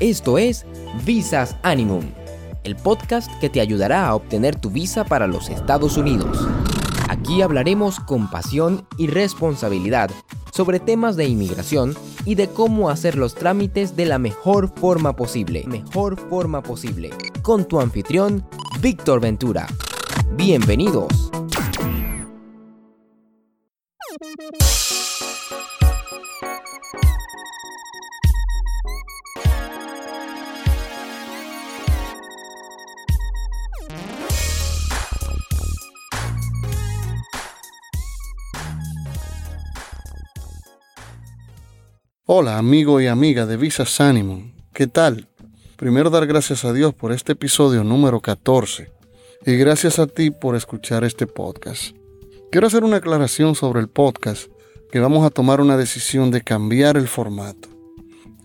Esto es Visas Animum, el podcast que te ayudará a obtener tu visa para los Estados Unidos. Aquí hablaremos con pasión y responsabilidad sobre temas de inmigración y de cómo hacer los trámites de la mejor forma posible. Mejor forma posible. Con tu anfitrión, Víctor Ventura. Bienvenidos. Hola amigo y amiga de Visas Animum, ¿qué tal? Primero dar gracias a Dios por este episodio número 14 y gracias a ti por escuchar este podcast. Quiero hacer una aclaración sobre el podcast que vamos a tomar una decisión de cambiar el formato.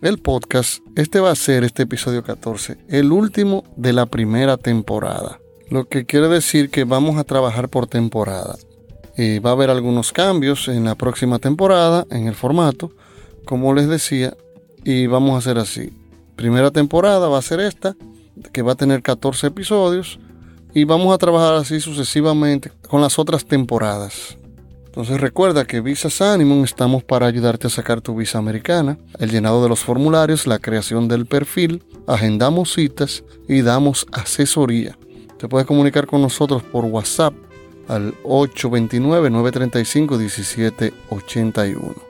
El podcast, este va a ser este episodio 14, el último de la primera temporada. Lo que quiere decir que vamos a trabajar por temporada. Y va a haber algunos cambios en la próxima temporada en el formato como les decía, y vamos a hacer así. Primera temporada va a ser esta, que va a tener 14 episodios, y vamos a trabajar así sucesivamente con las otras temporadas. Entonces recuerda que Visas Animum estamos para ayudarte a sacar tu visa americana, el llenado de los formularios, la creación del perfil, agendamos citas y damos asesoría. Te puedes comunicar con nosotros por WhatsApp al 829-935-1781.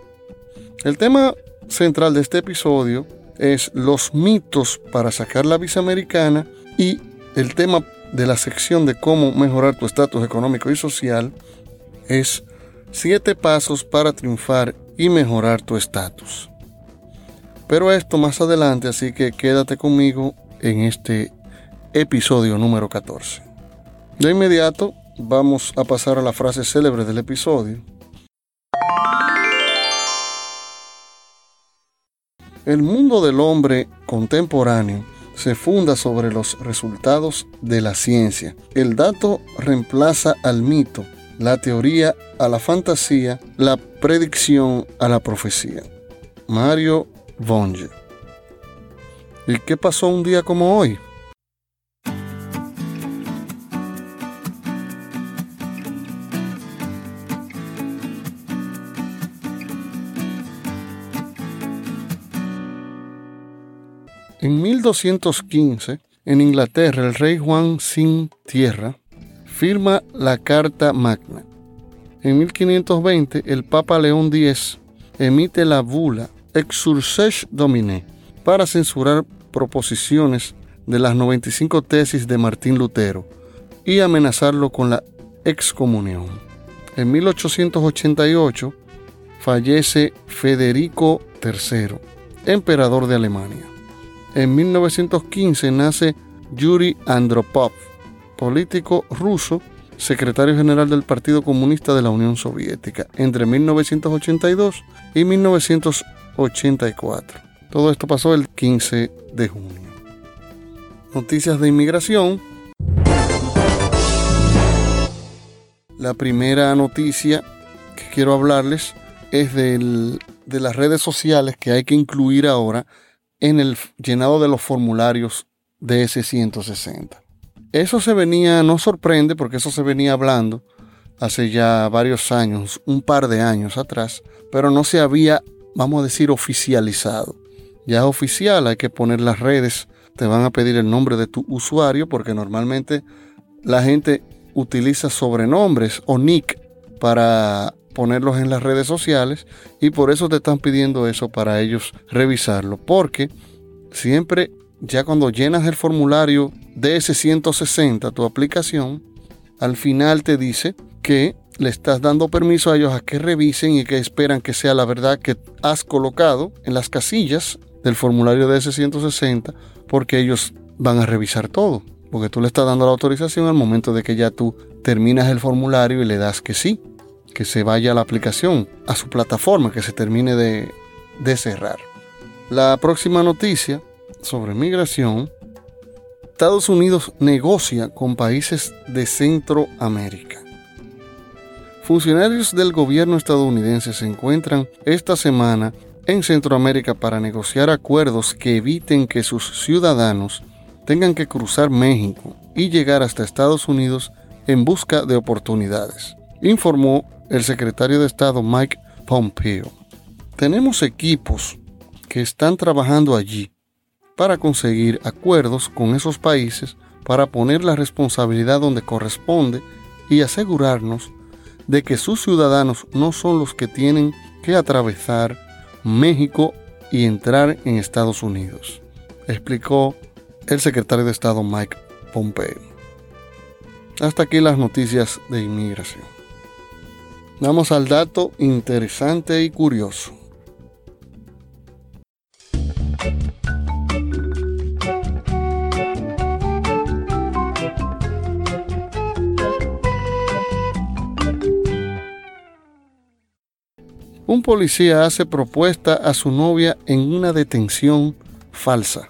El tema central de este episodio es los mitos para sacar la visa americana y el tema de la sección de cómo mejorar tu estatus económico y social es siete pasos para triunfar y mejorar tu estatus. Pero esto más adelante, así que quédate conmigo en este episodio número 14. De inmediato vamos a pasar a la frase célebre del episodio El mundo del hombre contemporáneo se funda sobre los resultados de la ciencia. El dato reemplaza al mito, la teoría a la fantasía, la predicción a la profecía. Mario Vonge. ¿Y qué pasó un día como hoy? En 1215, en Inglaterra, el rey Juan sin tierra firma la Carta Magna. En 1520, el Papa León X emite la bula Exurses Domine para censurar proposiciones de las 95 tesis de Martín Lutero y amenazarlo con la excomunión. En 1888 fallece Federico III, emperador de Alemania. En 1915 nace Yuri Andropov, político ruso, secretario general del Partido Comunista de la Unión Soviética entre 1982 y 1984. Todo esto pasó el 15 de junio. Noticias de inmigración. La primera noticia que quiero hablarles es de las redes sociales que hay que incluir ahora en el llenado de los formularios de ese 160. Eso se venía, no sorprende porque eso se venía hablando hace ya varios años, un par de años atrás, pero no se había, vamos a decir, oficializado. Ya es oficial, hay que poner las redes, te van a pedir el nombre de tu usuario porque normalmente la gente utiliza sobrenombres o nick para ponerlos en las redes sociales y por eso te están pidiendo eso para ellos revisarlo. Porque siempre, ya cuando llenas el formulario de ese 160, tu aplicación, al final te dice que le estás dando permiso a ellos a que revisen y que esperan que sea la verdad que has colocado en las casillas del formulario de ese 160 porque ellos van a revisar todo. Porque tú le estás dando la autorización al momento de que ya tú terminas el formulario y le das que sí que se vaya a la aplicación, a su plataforma, que se termine de, de cerrar. La próxima noticia sobre migración, Estados Unidos negocia con países de Centroamérica. Funcionarios del gobierno estadounidense se encuentran esta semana en Centroamérica para negociar acuerdos que eviten que sus ciudadanos tengan que cruzar México y llegar hasta Estados Unidos en busca de oportunidades, informó el secretario de Estado Mike Pompeo. Tenemos equipos que están trabajando allí para conseguir acuerdos con esos países para poner la responsabilidad donde corresponde y asegurarnos de que sus ciudadanos no son los que tienen que atravesar México y entrar en Estados Unidos, explicó el secretario de Estado Mike Pompeo. Hasta aquí las noticias de inmigración. Vamos al dato interesante y curioso. Un policía hace propuesta a su novia en una detención falsa.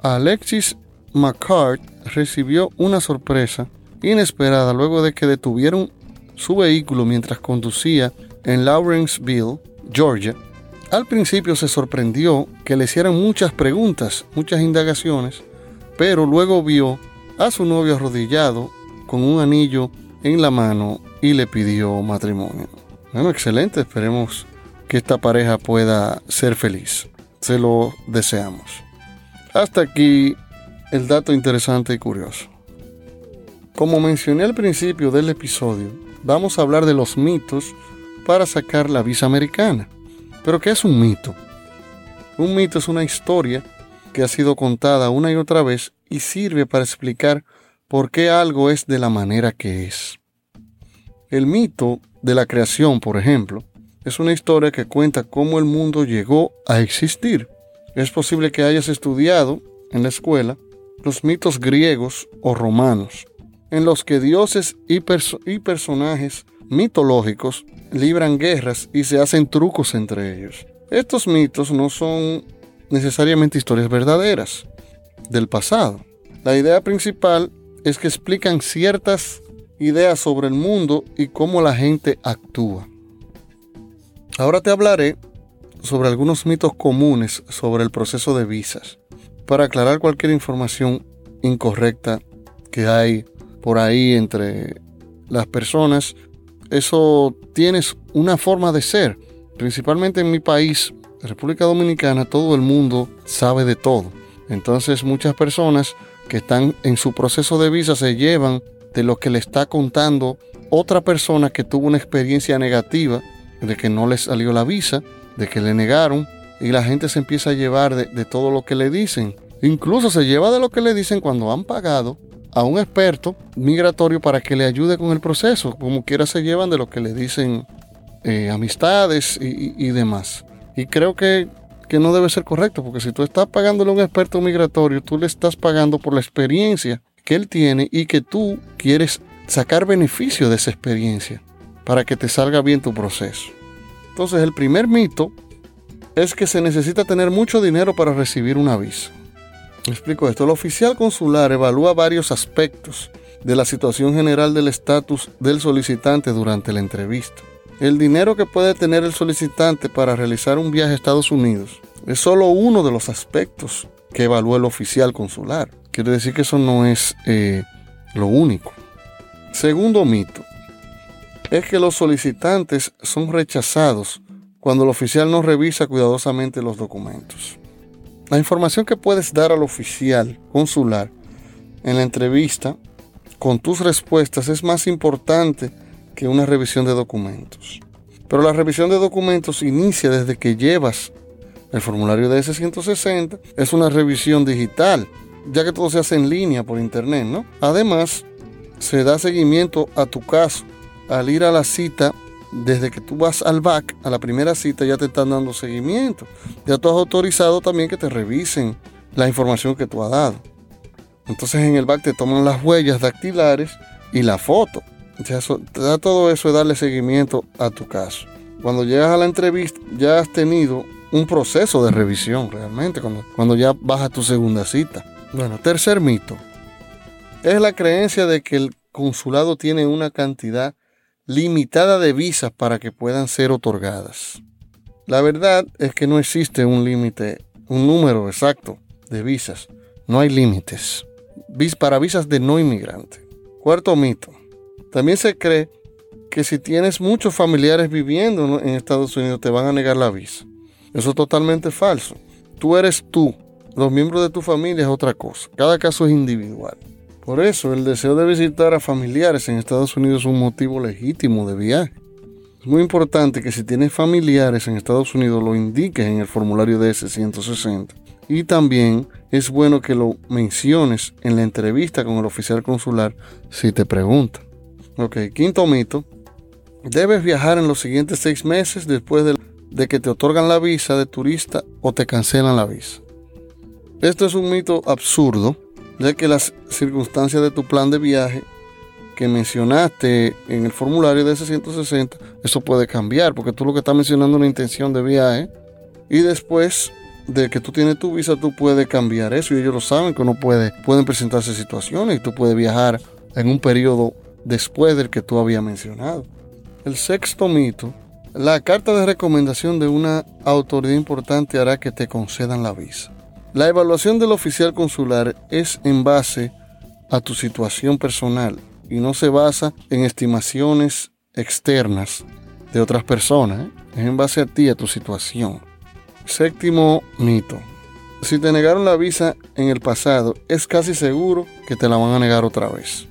Alexis McCart recibió una sorpresa inesperada luego de que detuvieron su vehículo mientras conducía en Lawrenceville, Georgia. Al principio se sorprendió que le hicieran muchas preguntas, muchas indagaciones, pero luego vio a su novio arrodillado con un anillo en la mano y le pidió matrimonio. Bueno, excelente. Esperemos que esta pareja pueda ser feliz. Se lo deseamos. Hasta aquí el dato interesante y curioso. Como mencioné al principio del episodio, vamos a hablar de los mitos para sacar la visa americana. Pero ¿qué es un mito? Un mito es una historia que ha sido contada una y otra vez y sirve para explicar por qué algo es de la manera que es. El mito de la creación, por ejemplo, es una historia que cuenta cómo el mundo llegó a existir. Es posible que hayas estudiado en la escuela los mitos griegos o romanos, en los que dioses y, personajes mitológicos libran guerras y se hacen trucos entre ellos. Estos mitos no son necesariamente historias verdaderas del pasado. La idea principal es que explican ciertas ideas sobre el mundo y cómo la gente actúa. Ahora te hablaré sobre algunos mitos comunes sobre el proceso de visas, para aclarar cualquier información incorrecta que hay por ahí entre las personas. Eso tiene una forma de ser. Principalmente en mi país, República Dominicana, todo el mundo sabe de todo. Entonces muchas personas que están en su proceso de visa se llevan de lo que le está contando otra persona que tuvo una experiencia negativa, de que no le salió la visa, de que le negaron, y la gente se empieza a llevar de, todo lo que le dicen. Incluso se lleva de lo que le dicen cuando han pagado a un experto migratorio para que le ayude con el proceso. Como quiera se llevan de lo que le dicen eh, amistades y, y, demás. Y creo que, que no debe ser correcto, porque si tú estás pagándole a un experto migratorio, tú le estás pagando por la experiencia que él tiene y que tú quieres sacar beneficio de esa experiencia para que te salga bien tu proceso. Entonces el primer mito es que se necesita tener mucho dinero para recibir una visa. Explico esto. El oficial consular evalúa varios aspectos de la situación general del estatus del solicitante durante la entrevista. El dinero que puede tener el solicitante para realizar un viaje a Estados Unidos es solo uno de los aspectos que evalúa el oficial consular. Quiere decir que eso no es eh, lo único. Segundo mito es que los solicitantes son rechazados cuando el oficial no revisa cuidadosamente los documentos. La información que puedes dar al oficial consular en la entrevista con tus respuestas es más importante que una revisión de documentos. Pero la revisión de documentos inicia desde que llevas el formulario de S160. Es una revisión digital ya que todo se hace en línea por internet, ¿no? Además, se da seguimiento a tu caso. Al ir a la cita, desde que tú vas al BAC, a la primera cita, ya te están dando seguimiento. Ya tú has autorizado también que te revisen la información que tú has dado. Entonces en el BAC te toman las huellas dactilares y la foto. Ya, da todo eso de darle seguimiento a tu caso. Cuando llegas a la entrevista, ya has tenido un proceso de revisión realmente, cuando, cuando ya vas a tu segunda cita. Bueno, tercer mito. Es la creencia de que el consulado tiene una cantidad limitada de visas para que puedan ser otorgadas. La verdad es que no existe un límite, un número exacto de visas. No hay límites. Para visas de no inmigrante. Cuarto mito. También se cree que si tienes muchos familiares viviendo en Estados Unidos te van a negar la visa. Eso es totalmente falso. Tú eres tú. Los miembros de tu familia es otra cosa. Cada caso es individual. Por eso el deseo de visitar a familiares en Estados Unidos es un motivo legítimo de viaje. Es muy importante que si tienes familiares en Estados Unidos lo indiques en el formulario DS-160. Y también es bueno que lo menciones en la entrevista con el oficial consular si te pregunta. Ok, quinto mito. Debes viajar en los siguientes seis meses después de, de que te otorgan la visa de turista o te cancelan la visa. Esto es un mito absurdo ya que las circunstancias de tu plan de viaje que mencionaste en el formulario de ese 160, eso puede cambiar, porque tú lo que estás mencionando es una intención de viaje y después de que tú tienes tu visa, tú puedes cambiar eso y ellos lo saben que uno puede, pueden presentarse situaciones y tú puedes viajar en un periodo después del que tú habías mencionado. El sexto mito, la carta de recomendación de una autoridad importante hará que te concedan la visa. La evaluación del oficial consular es en base a tu situación personal y no se basa en estimaciones externas de otras personas. Es en base a ti, a tu situación. Séptimo mito. Si te negaron la visa en el pasado, es casi seguro que te la van a negar otra vez.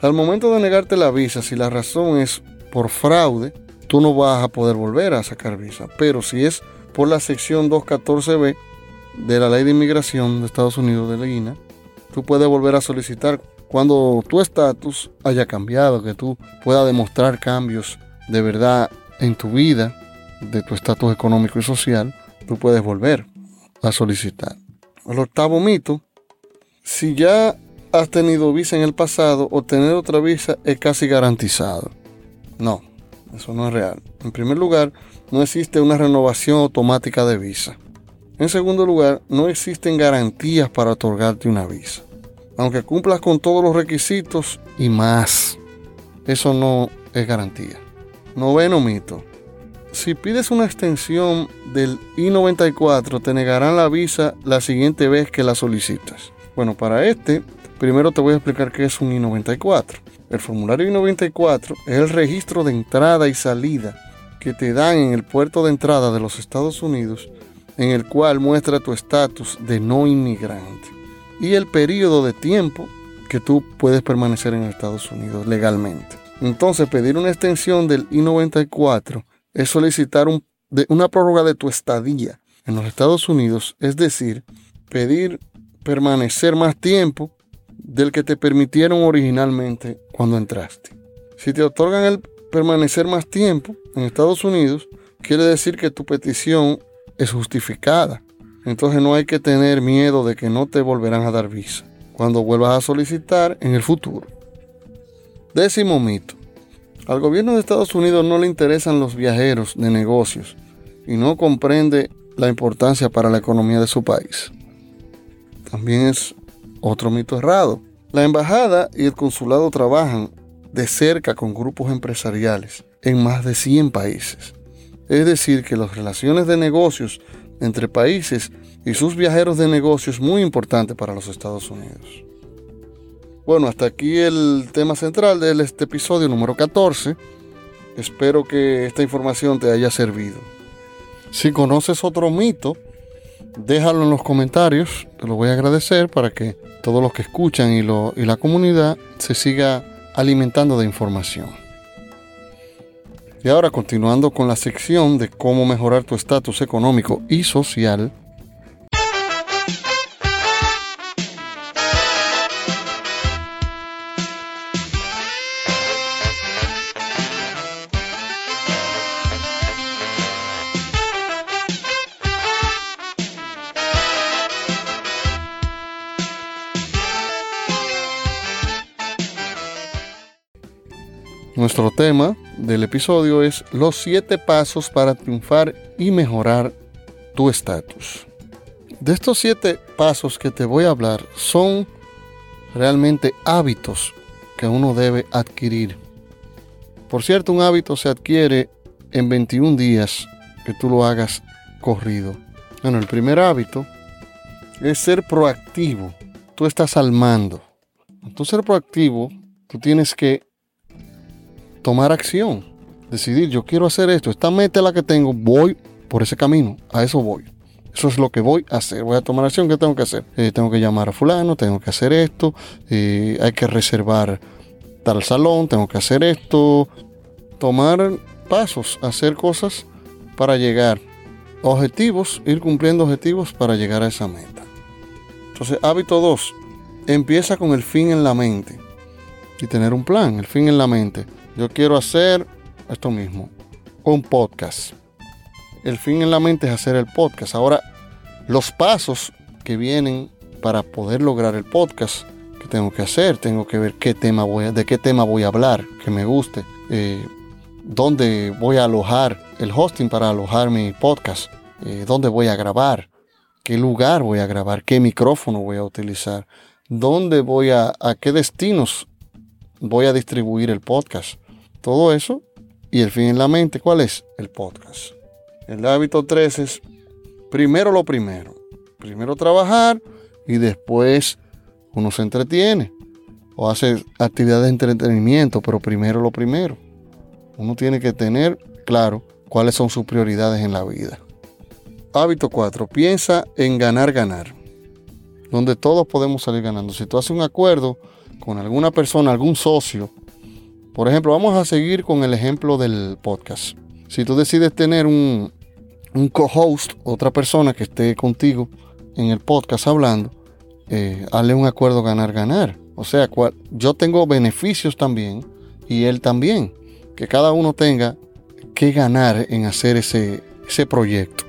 Al momento de negarte la visa, si la razón es por fraude, tú no vas a poder volver a sacar visa. Pero si es por la sección 214b, de la ley de inmigración de Estados Unidos, de la INA, tú puedes volver a solicitar cuando tu estatus haya cambiado, que tú puedas demostrar cambios de verdad en tu vida, de tu estatus económico y social, tú puedes volver a solicitar. El octavo mito, si ya has tenido visa en el pasado, obtener otra visa es casi garantizado. No, eso no es real. En primer lugar, no existe una renovación automática de visa. En segundo lugar, no existen garantías para otorgarte una visa. Aunque cumplas con todos los requisitos y más, eso no es garantía. Noveno mito. Si pides una extensión del I-94, te negarán la visa la siguiente vez que la solicitas. Bueno, para este, primero te voy a explicar qué es un I-94. El formulario I-94 es el registro de entrada y salida que te dan en el puerto de entrada de los Estados Unidos en el cual muestra tu estatus de no inmigrante y el periodo de tiempo que tú puedes permanecer en Estados Unidos legalmente. Entonces, pedir una extensión del I-94 es solicitar una prórroga de tu estadía en los Estados Unidos, es decir, pedir permanecer más tiempo del que te permitieron originalmente cuando entraste. Si te otorgan el permanecer más tiempo en Estados Unidos, quiere decir que tu petición es justificada. Entonces no hay que tener miedo de que no te volverán a dar visa cuando vuelvas a solicitar en el futuro. Décimo mito. Al gobierno de Estados Unidos no le interesan los viajeros de negocios y no comprende la importancia para la economía de su país. También es otro mito errado. La embajada y el consulado trabajan de cerca con grupos empresariales en más de 100 países. Es decir, que las relaciones de negocios entre países y sus viajeros de negocios es muy importante para los Estados Unidos. Bueno, hasta aquí el tema central de este episodio número 14. Espero que esta información te haya servido. Si conoces otro mito, déjalo en los comentarios. Te lo voy a agradecer para que todos los que escuchan y, la comunidad se siga alimentando de información. Y ahora continuando con la sección de cómo mejorar tu estatus económico y social, Nuestro tema del episodio es los siete pasos para triunfar y mejorar tu estatus. De estos siete pasos que te voy a hablar son realmente hábitos que uno debe adquirir. Por cierto, un hábito se adquiere en 21 días que tú lo hagas corrido. Bueno, el primer hábito es ser proactivo. Tú estás al mando. Tú ser proactivo, tú tienes que tomar acción. Decidir, yo quiero hacer esto. Esta meta la que tengo, voy por ese camino. A eso voy. Eso es lo que voy a hacer. Voy a tomar acción. ¿Qué tengo que hacer? Eh, tengo que llamar a fulano, tengo que hacer esto. Eh, hay que reservar tal salón, tengo que hacer esto. Tomar pasos, hacer cosas para llegar. Objetivos, ir cumpliendo objetivos para llegar a esa meta. Entonces, hábito 2. Empieza con el fin en la mente. Y tener un plan, el fin en la mente. Yo quiero hacer esto mismo. Un podcast. El fin en la mente es hacer el podcast. Ahora, los pasos que vienen para poder lograr el podcast que tengo que hacer, tengo que ver qué tema voy a, de qué tema voy a hablar, que me guste. Eh, dónde voy a alojar el hosting para alojar mi podcast, eh, dónde voy a grabar, qué lugar voy a grabar, qué micrófono voy a utilizar, dónde voy a, a qué destinos voy a distribuir el podcast. Todo eso y el fin en la mente, ¿cuál es? El podcast. El hábito 3 es primero lo primero. Primero trabajar y después uno se entretiene o hace actividades de entretenimiento, pero primero lo primero. Uno tiene que tener claro cuáles son sus prioridades en la vida. Hábito 4. Piensa en ganar, ganar. Donde todos podemos salir ganando. Si tú haces un acuerdo con alguna persona, algún socio, por ejemplo, vamos a seguir con el ejemplo del podcast. Si tú decides tener un, co-host, otra persona que esté contigo en el podcast hablando, eh, hazle un acuerdo ganar-ganar. O sea, yo tengo beneficios también y él también que cada uno tenga que ganar en hacer ese, ese proyecto.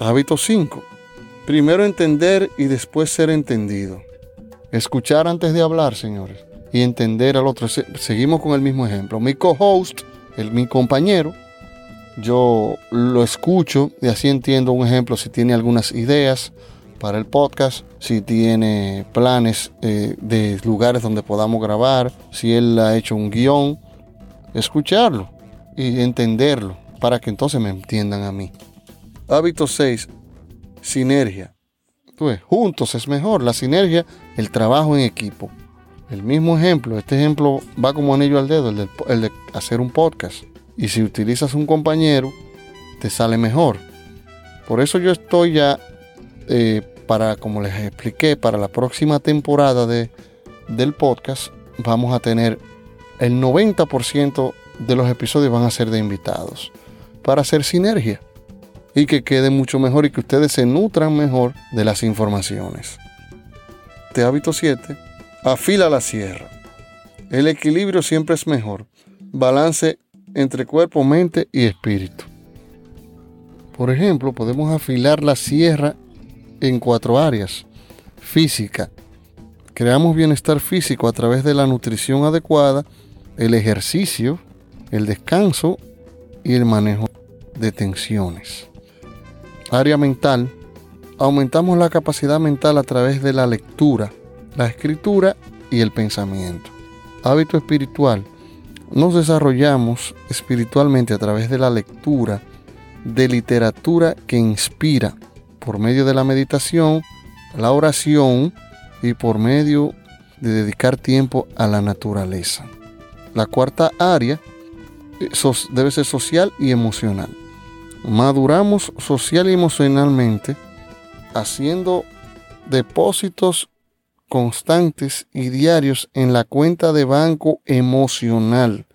Hábito 5. Primero entender y después ser entendido. Escuchar antes de hablar, señores. Y entender al otro. Seguimos con el mismo ejemplo. Mi co-host, mi compañero, yo lo escucho y así entiendo un ejemplo si tiene algunas ideas para el podcast, si tiene planes eh, de lugares donde podamos grabar, si él ha hecho un guion escucharlo y entenderlo para que entonces me entiendan a mí. Hábito 6. Sinergia. Pues, juntos es mejor. La sinergia, el trabajo en equipo. El mismo ejemplo, este ejemplo va como anillo al dedo, el de, hacer un podcast. Y si utilizas un compañero, te sale mejor. Por eso yo estoy ya, eh, para, como les expliqué, para la próxima temporada de, del podcast, vamos a tener el 90% de los episodios van a ser de invitados para hacer sinergia y que quede mucho mejor y que ustedes se nutran mejor de las informaciones. De hábito 7, afila la sierra. El equilibrio siempre es mejor. Balance entre cuerpo, mente y espíritu. Por ejemplo, podemos afilar la sierra en cuatro áreas. Física. Creamos bienestar físico a través de la nutrición adecuada, el ejercicio, el descanso y el manejo de tensiones. Área mental. Aumentamos la capacidad mental a través de la lectura, la escritura y el pensamiento. Hábito espiritual. Nos desarrollamos espiritualmente a través de la lectura de literatura que inspira por medio de la meditación, la oración y por medio de dedicar tiempo a la naturaleza. La cuarta área eh, debe ser social y emocional. Maduramos social y emocionalmente haciendo depósitos constantes y diarios en la cuenta de banco emocional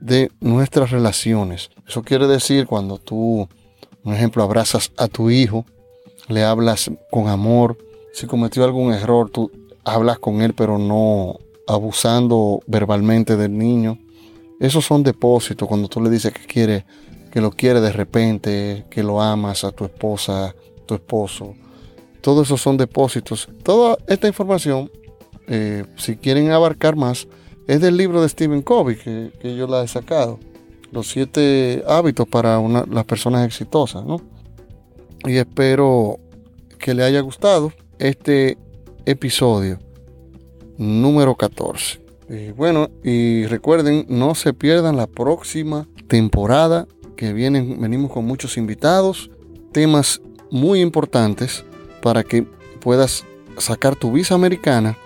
de nuestras relaciones. Eso quiere decir cuando tú, por ejemplo, abrazas a tu hijo, le hablas con amor, si cometió algún error, tú hablas con él, pero no abusando verbalmente del niño. Esos son depósitos cuando tú le dices que quiere, que lo quiere de repente, que lo amas a tu esposa, tu esposo. Todos esos son depósitos. Toda esta información, eh, si quieren abarcar más, es del libro de Stephen Covey que, yo la he sacado. Los siete hábitos para las personas exitosas, ¿no? Y espero que le haya gustado este episodio número 14. bueno, y recuerden, no se pierdan la próxima temporada que vienen, venimos con muchos invitados, temas muy importantes para que puedas sacar tu visa americana,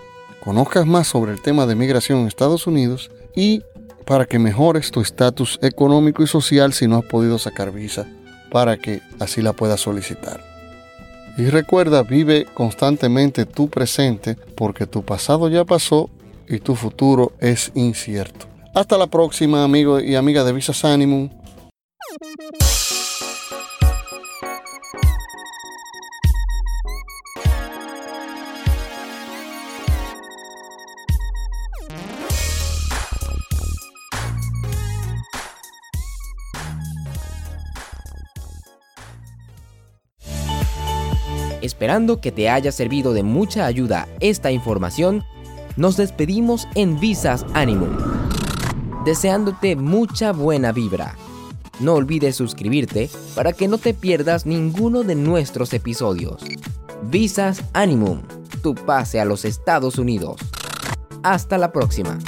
conozcas más sobre el tema de migración en Estados Unidos y para que mejores tu estatus económico y social si no has podido sacar visa, para que así la puedas solicitar. Y recuerda, vive constantemente tu presente porque tu pasado ya pasó y tu futuro es incierto. Hasta la próxima, amigo y amiga de Visas Animum. Esperando que te haya servido de mucha ayuda esta información, nos despedimos en Visas Animum, deseándote mucha buena vibra. No olvides suscribirte para que no te pierdas ninguno de nuestros episodios. Visas Animum, tu pase a los Estados Unidos. Hasta la próxima.